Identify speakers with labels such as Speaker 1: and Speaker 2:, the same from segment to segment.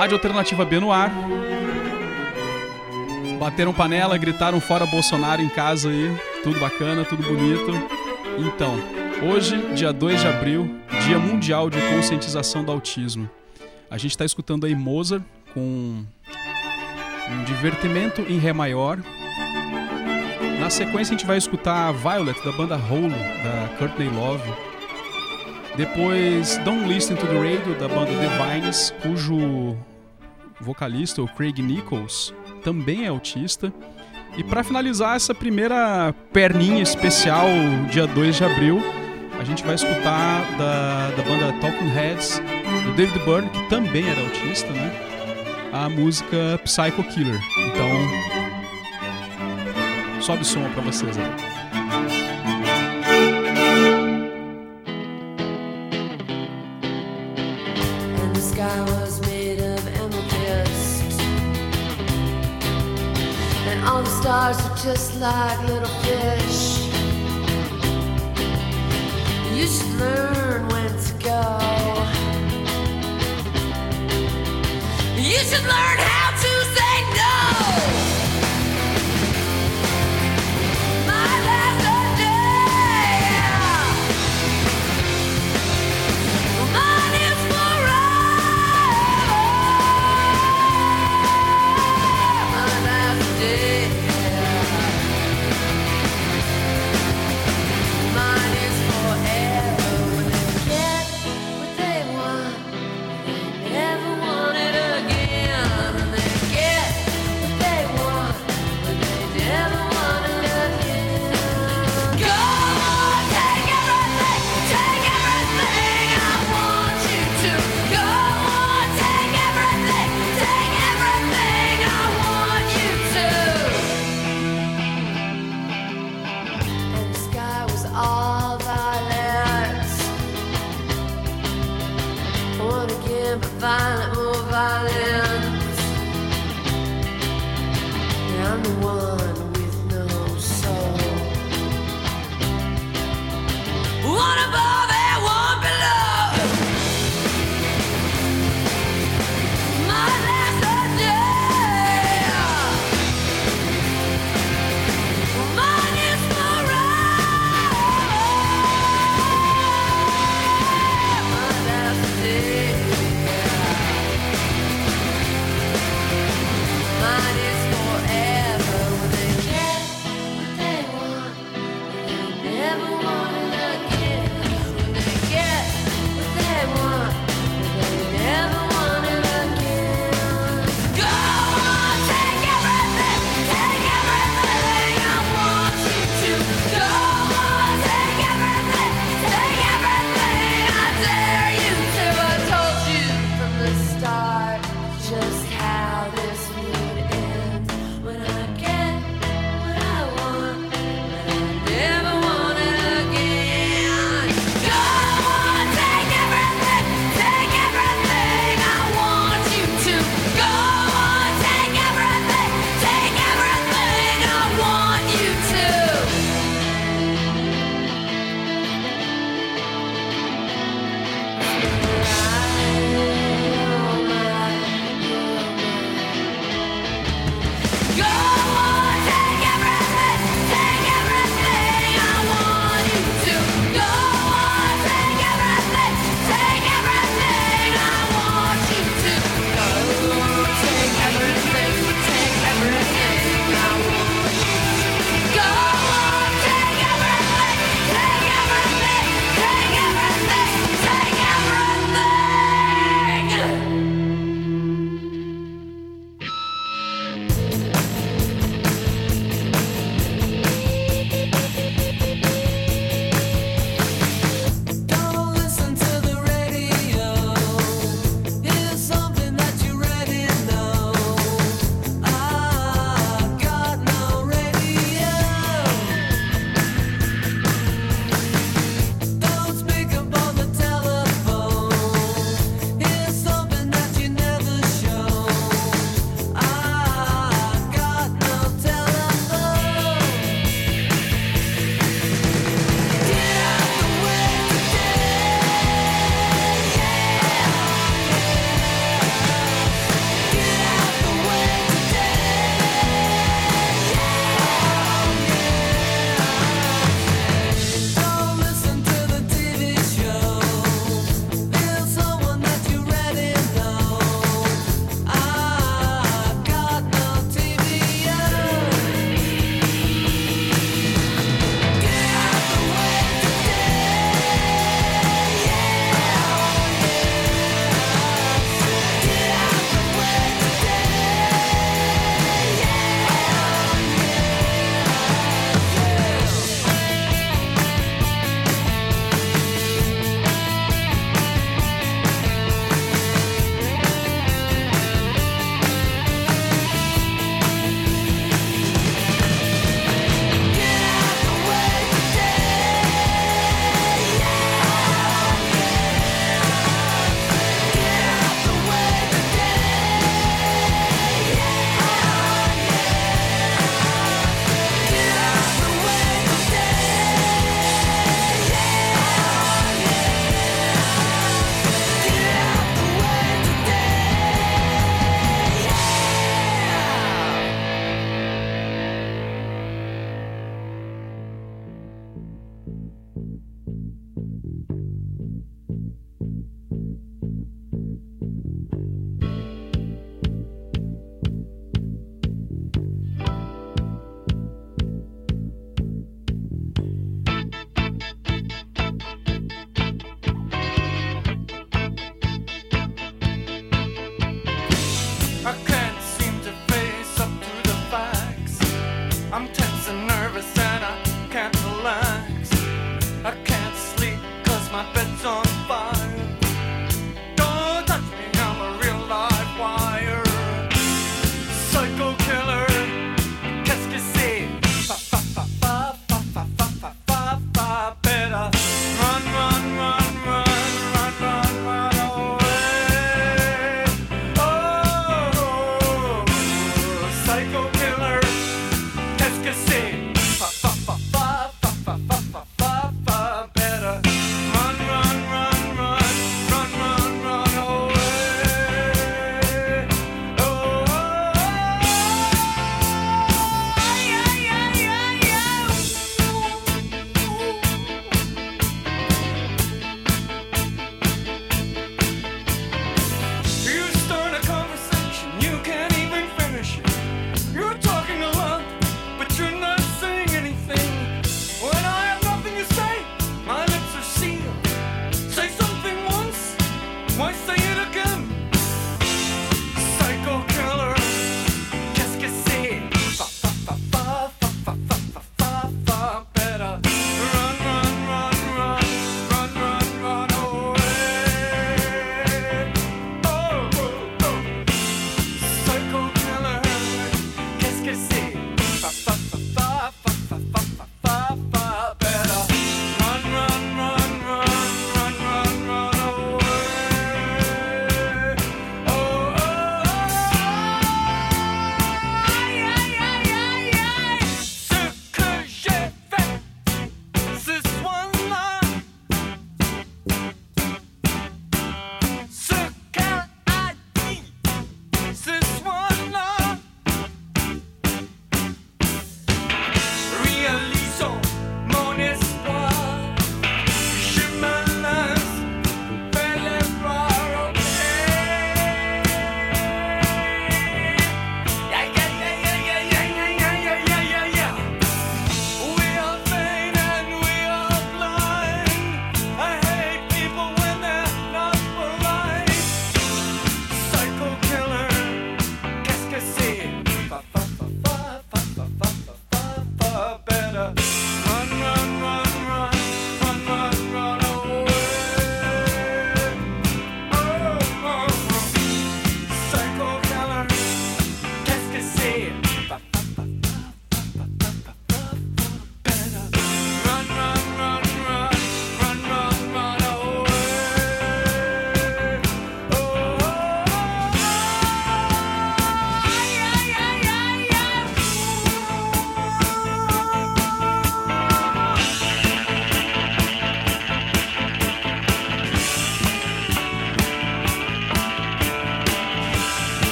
Speaker 1: Rádio Alternativa B no ar. Bateram panela, gritaram fora Bolsonaro em casa aí. Tudo bacana, tudo bonito. Então, hoje, dia 2 de abril, Dia Mundial de Conscientização do Autismo. A gente está escutando aí Mozart com um divertimento em Ré maior. Na sequência, a gente vai escutar Violet, da banda Hole, da Courtney Love. Depois, Don't Listen to the Radio, da banda Divines, cujo vocalista, o Craig Nichols, também é autista. E para finalizar essa primeira perninha especial, dia 2 de abril, a gente vai escutar da, da banda Talking Heads, do David Byrne, que também era autista, né? A música Psycho Killer. Então, sobe som para vocês aí. stars just like little fish. You should learn when to go. You should learn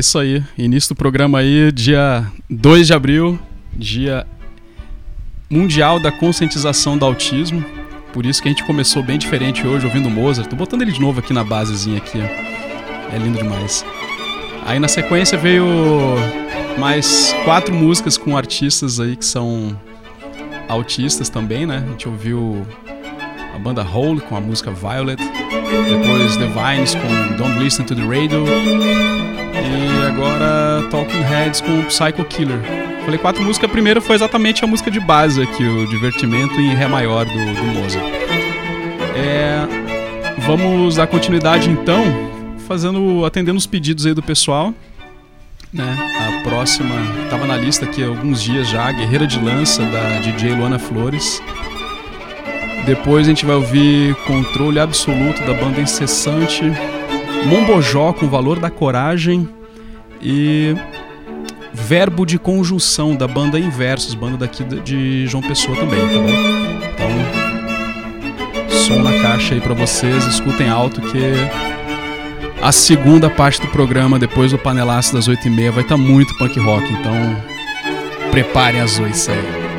Speaker 1: isso aí. Início do programa aí, dia 2 de abril, dia mundial da conscientização do autismo. Por isso que a gente começou bem diferente hoje, ouvindo Mozart. Tô botando ele de novo aqui na basezinha aqui, ó. É lindo demais. Aí na sequência veio mais quatro músicas com artistas aí que são autistas também, né? A gente ouviu banda Hole com a música Violet, depois The Vines com Don't Listen to the Radio, e agora Talking Heads com Psycho Killer. Falei quatro músicas, a primeira foi exatamente a música de base aqui, o Divertimento em Ré maior do, do Mozart. É, vamos dar continuidade então, fazendo, atendendo os pedidos aí do pessoal. Né? A próxima estava na lista aqui há alguns dias já, Guerreira de Lança da DJ Luana Flores. Depois a gente vai ouvir Controle Absoluto da banda Incessante. Mombojó com Valor da Coragem e Verbo de Conjunção da banda Inversos, banda daqui de João Pessoa também, tá bom? Então, som na caixa aí para vocês, escutem alto que
Speaker 2: A segunda parte do programa, depois do panelaço das 8h30, vai estar tá muito punk rock, então preparem as oiças aí.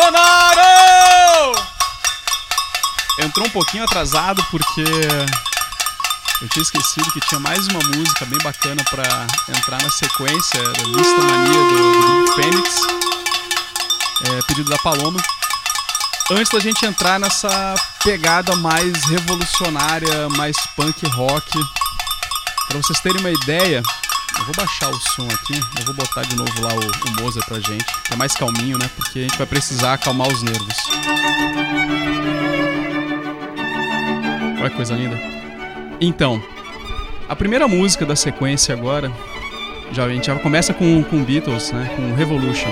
Speaker 1: Bolsonaro! Entrou um pouquinho atrasado porque eu tinha esquecido que tinha mais uma música bem bacana pra entrar na sequência da lista mania do, do Fênix. É, pedido da Paloma. Antes da gente entrar nessa pegada mais revolucionária, mais punk rock. Pra vocês terem uma ideia, eu vou baixar o som aqui, eu vou botar de novo lá o, o Mozart pra gente, é mais calminho, né? Porque a gente vai precisar acalmar os nervos. Olha que coisa linda. Então, a primeira música da sequência agora, já, a gente já começa com, com Beatles, né? Com Revolution.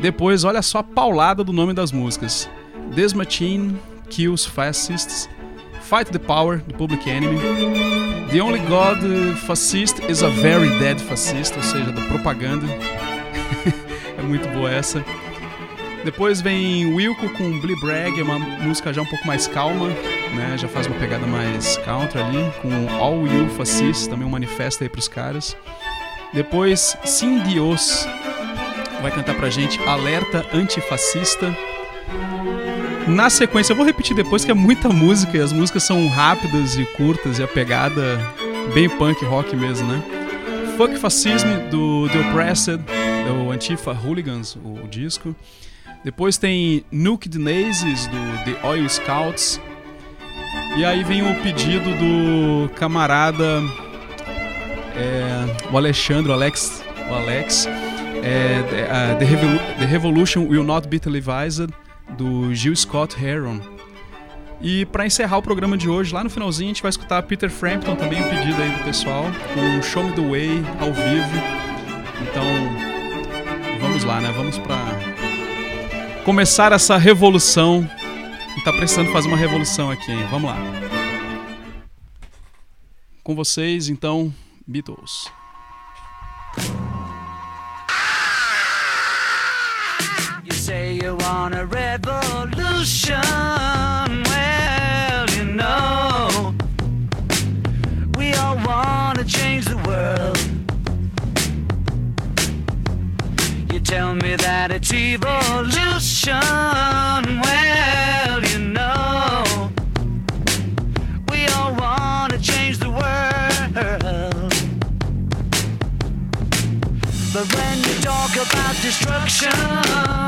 Speaker 1: Depois, olha só a paulada do nome das músicas. This Machine Kills Fascists. Fight the Power, do Public Enemy. The Only God Fascist is a Very Dead Fascist, ou seja, da propaganda. é muito boa essa. Depois vem Wilco com Blee Bragg, é uma música já um pouco mais calma, né? Já faz uma pegada mais country ali, com All You Fascist, também um manifesto aí pros caras. Depois, Sim Dios vai cantar pra gente Alerta Antifascista. Na sequência, eu vou repetir depois que é muita música e as músicas são rápidas e curtas e a pegada bem punk rock mesmo, né? Fuck Fascism do The Oppressed, do Antifa Hooligans, o, disco. Depois tem Nuke the Nazis do The Oil Scouts. E aí vem o pedido do camarada é, o Alexandre, o Alex, o Alex é, The, Revolu- The Revolution Will Not Be Televised do Gil Scott Heron. E pra encerrar o programa de hoje, lá no finalzinho a gente vai escutar Peter Frampton, também um pedido aí do pessoal, com Show Me the Way ao vivo. Então, vamos lá, né? Vamos pra começar essa revolução. A gente tá precisando fazer uma revolução aqui, hein? Vamos lá. Com vocês, então, Beatles.
Speaker 3: Want a revolution. Well, you know, we all want to change the world. You tell me that it's evolution. Well, you know, we all want to change the world. But when you talk about destruction,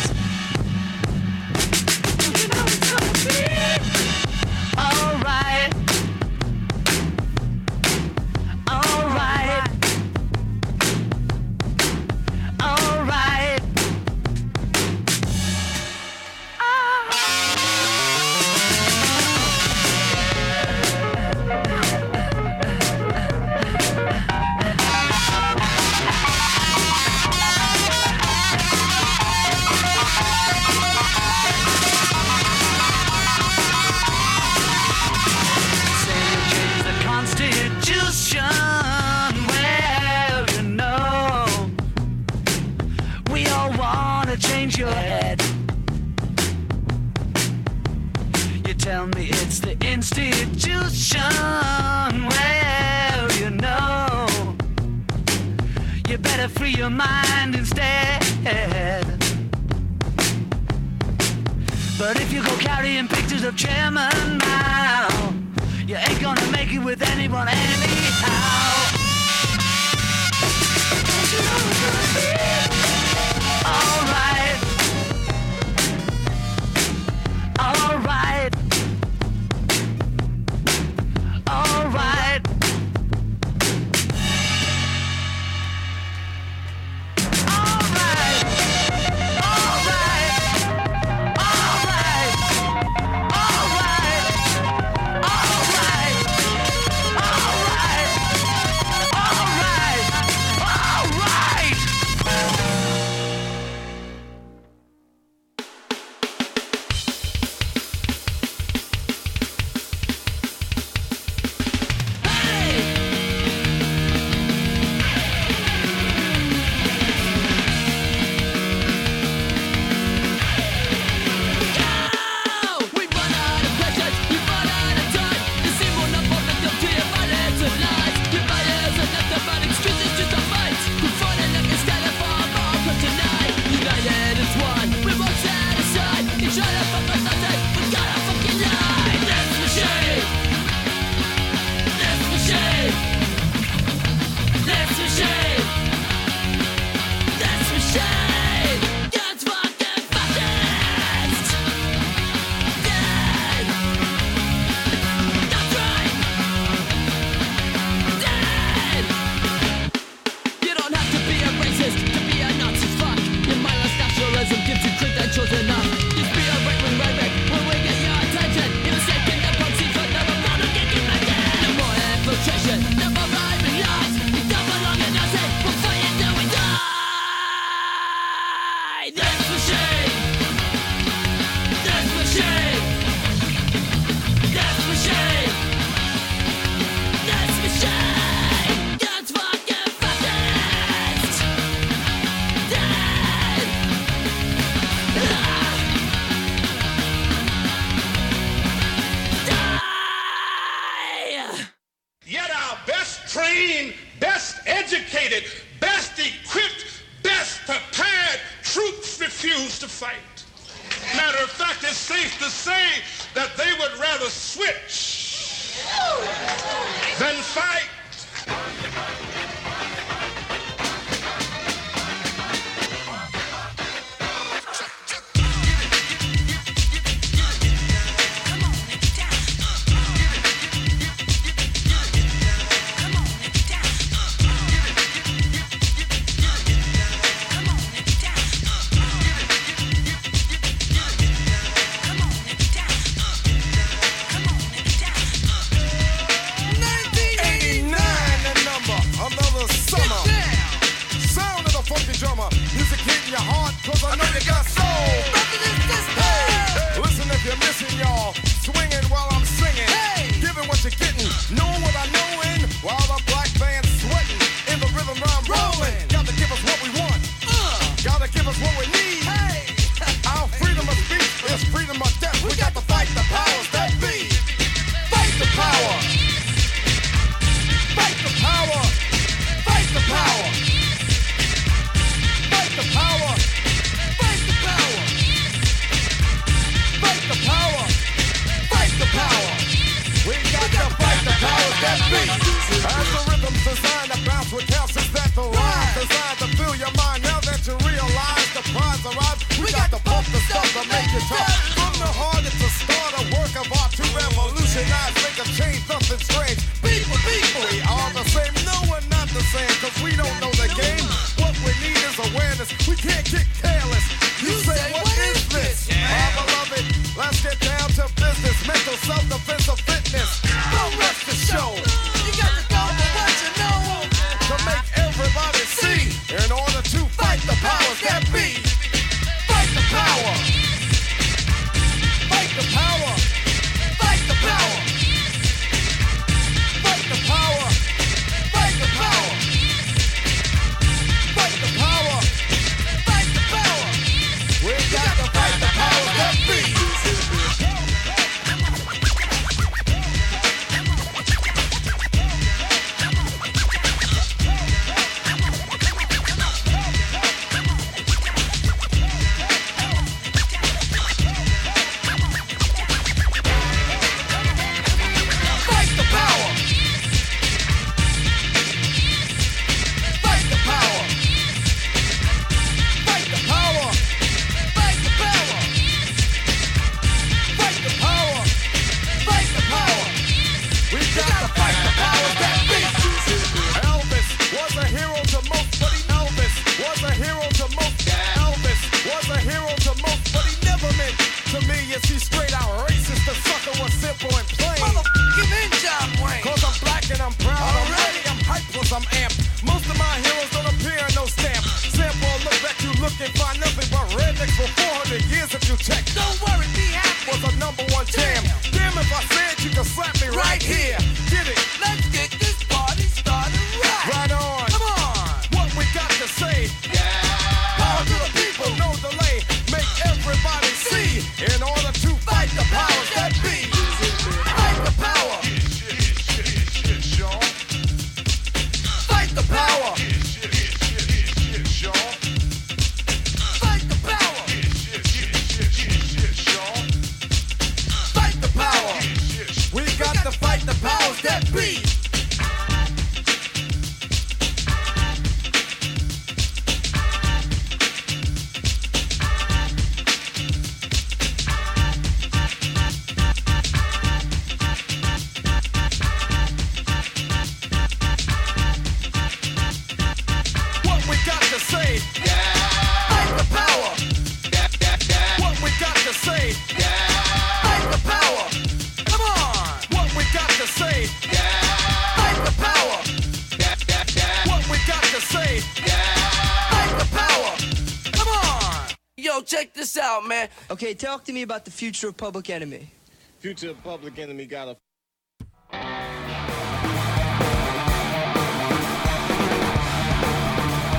Speaker 4: Okay, talk to me about the future of Public Enemy.
Speaker 5: Future of Public Enemy got a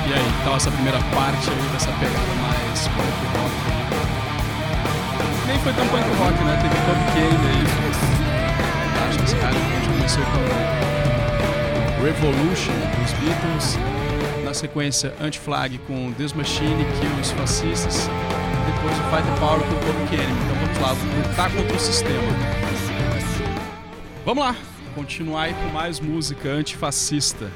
Speaker 1: E aí, tal essa primeira parte aí dessa pegada mais punk rock. Nem foi tão punk rock, né? Teve Cupcake aí. Fantástico esse cara. A gente começou com Revolution dos Beatles. Na sequência, Anti-Flag com Deus Machine, Kill os Fascistas depois o Fight Power com o Public Kenny. Então vamos lá, lutar contra o sistema. Vamos lá, continuar aí com mais música antifascista.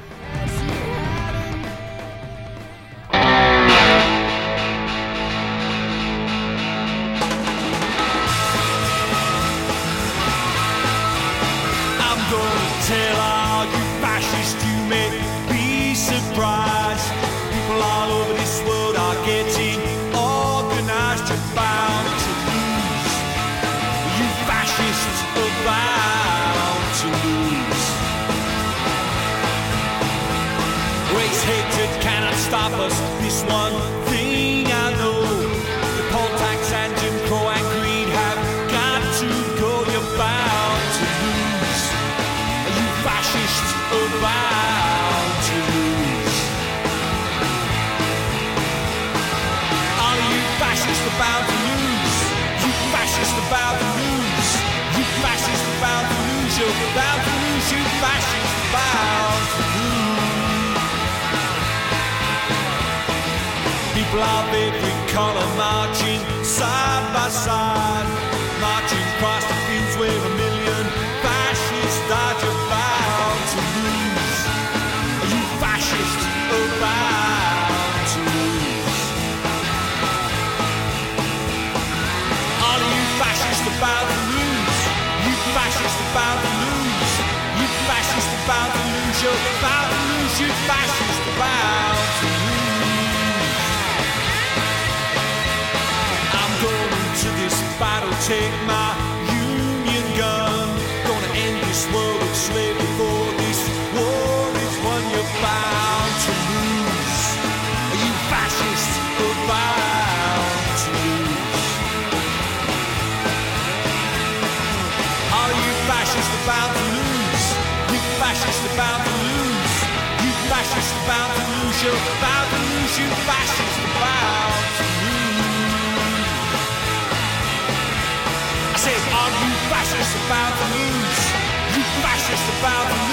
Speaker 6: show by the Lucian fascist about me. I said, are you fascist about the news? You fascist about
Speaker 7: the news?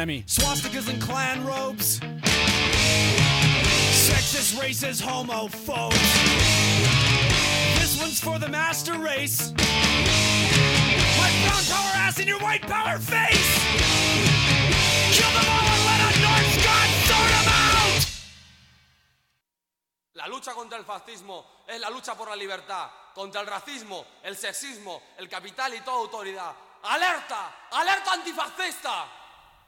Speaker 8: Swastikas and clan robes. Sexist, racist, homophobes. This one's for the master race. My brown power ass in your white power face. Kill them all and let a Norse god sort them out.
Speaker 9: La lucha contra el fascismo es la lucha por la libertad, contra el racismo, el sexismo, el capital y toda autoridad. ¡Alerta! ¡Alerta antifascista!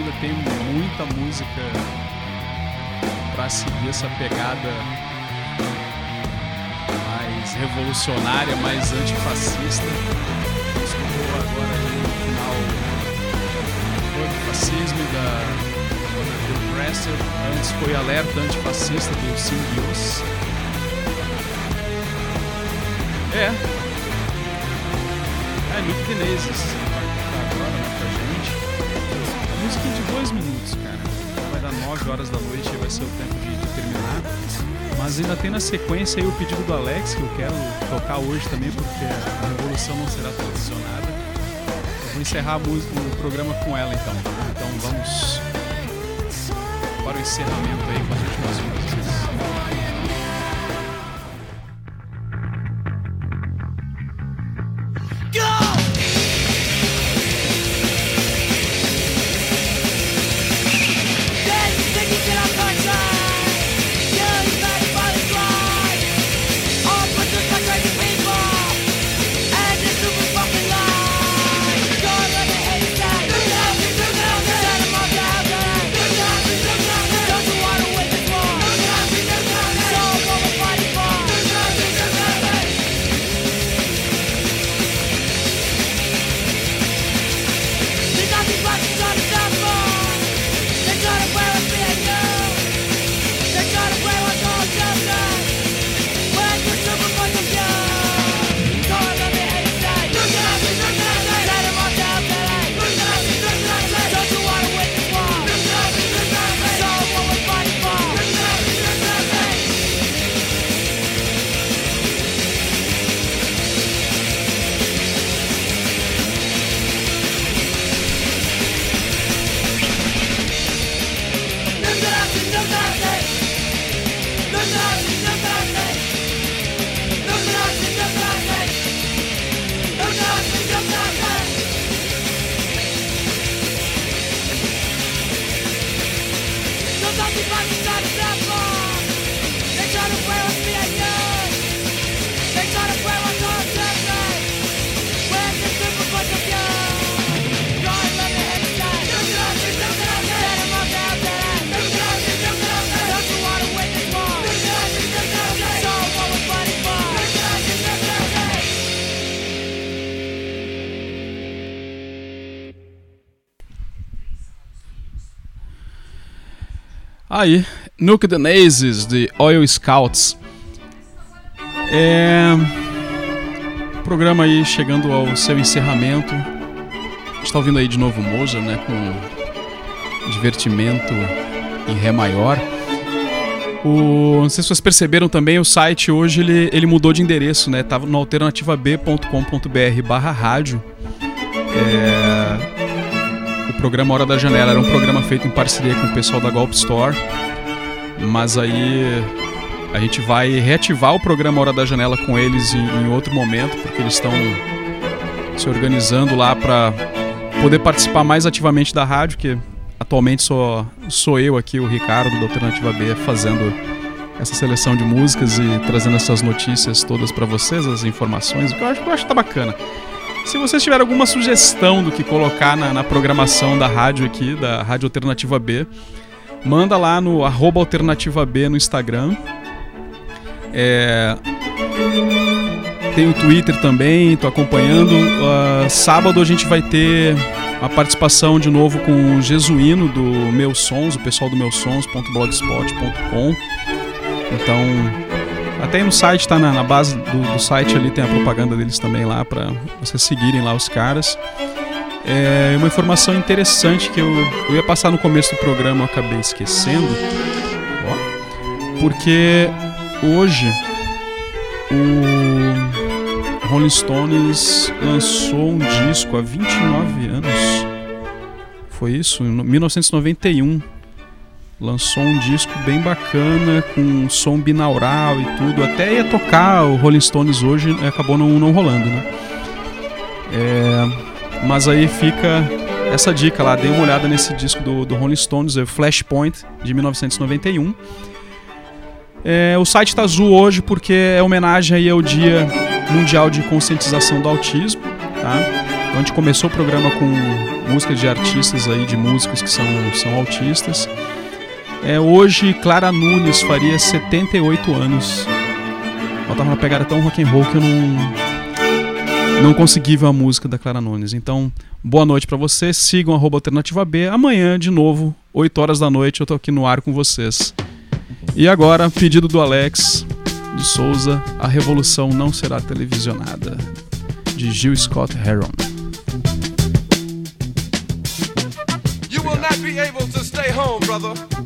Speaker 1: ainda tem muita música pra seguir essa pegada mais revolucionária, mais antifascista. Escutou agora no final o fascismo da do Presser, antes foi Alerta Antifascista do Simbios. É. É, Nick Menezes música é de dois minutos, cara. Vai dar 9 horas da noite e vai ser o tempo de, de terminar. Mas ainda tem na sequência aí o pedido do Alex, que eu quero tocar hoje também, porque a revolução não será televisionada. Eu vou encerrar música, o programa com ela então. Então vamos para o encerramento aí com as últimas músicas. Aí, Nuke the Nazes de Oil Scouts. É. O programa aí chegando ao seu encerramento. A gente tá ouvindo aí de novo Mozart, né? Com divertimento em Ré maior. O, não sei se vocês perceberam também, o site hoje ele, ele mudou de endereço, né? Tava no alternativab.com.br barra rádio. É, programa Hora da Janela era um programa feito em parceria com o pessoal da Golp Store. Mas aí a gente vai reativar o programa Hora da Janela com eles em, em outro momento, porque eles estão se organizando lá para poder participar mais ativamente da rádio, que atualmente sou, sou eu aqui, o Ricardo, da Alternativa B, fazendo essa seleção de músicas e trazendo essas notícias todas para vocês, as informações, o que eu acho, eu acho que tá bacana. Se vocês tiverem alguma sugestão do que colocar na, na programação da rádio aqui, da Rádio Alternativa B, manda lá no arroba Alternativa B no Instagram. É... Tem o Twitter também, tô acompanhando. Uh, sábado a gente vai ter uma participação de novo com o Jesuíno do Meus Sons, o pessoal do meusons.blogspot.com. Então, até aí no site, tá na, na base do, do, site ali tem a propaganda deles também lá para vocês seguirem lá os caras. É uma informação interessante que eu, eu ia passar no começo do programa, eu acabei esquecendo. Porque hoje o Rolling Stones lançou um disco há 29 anos. Foi isso? Em 1991 lançou um disco bem bacana, com som binaural e tudo. Até ia tocar o Rolling Stones hoje, acabou não, não rolando, né? É, mas aí fica essa dica lá, dê uma olhada nesse disco do, do Rolling Stones, é Flashpoint, de 1991. É, o site está azul hoje porque é homenagem aí ao Dia Mundial de Conscientização do Autismo, tá? Então a gente começou o programa com música de artistas aí, de músicos que são, são autistas. É, hoje, Clara Nunes faria 78 anos. Ela tava numa pegada tão rock and roll que eu não, não consegui ver a música da Clara Nunes. Então, boa noite pra vocês. Sigam Alternativa B. Amanhã, de novo, 8 horas da noite, eu tô aqui no ar com vocês. E agora, pedido do Alex de Souza, A Revolução Não Será Televisionada, de Gil Scott Heron.
Speaker 10: You will not be able to stay home, brother.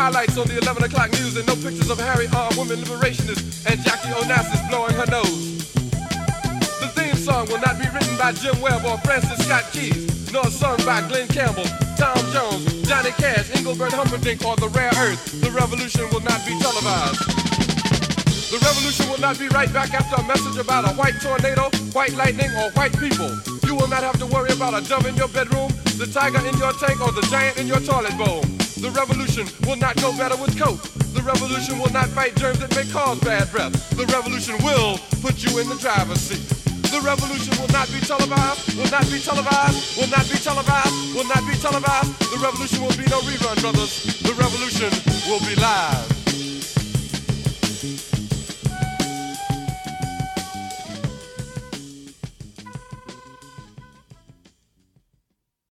Speaker 10: highlights on the 11 o'clock news and no pictures of Harry armed women liberationists and Jackie Onassis blowing her nose. The theme song will not be written by Jim Webb or Francis Scott Keys, nor sung by Glenn Campbell, Tom Jones, Johnny Cash, Engelbert Humperdinck, or The Rare Earth. The revolution will not be televised. The revolution will not be right back after a message about a white tornado, white lightning, or white people. You will not have to worry about a dove in your bedroom, the tiger in your tank, or the giant in your toilet bowl. The revolution will not go better with coke. The revolution will not fight germs that may cause bad breath. The revolution will put you in the driver's seat. The revolution will not be televised, will not be televised, will not be televised, will not be televised. The revolution will be no rerun, brothers. The revolution will be live.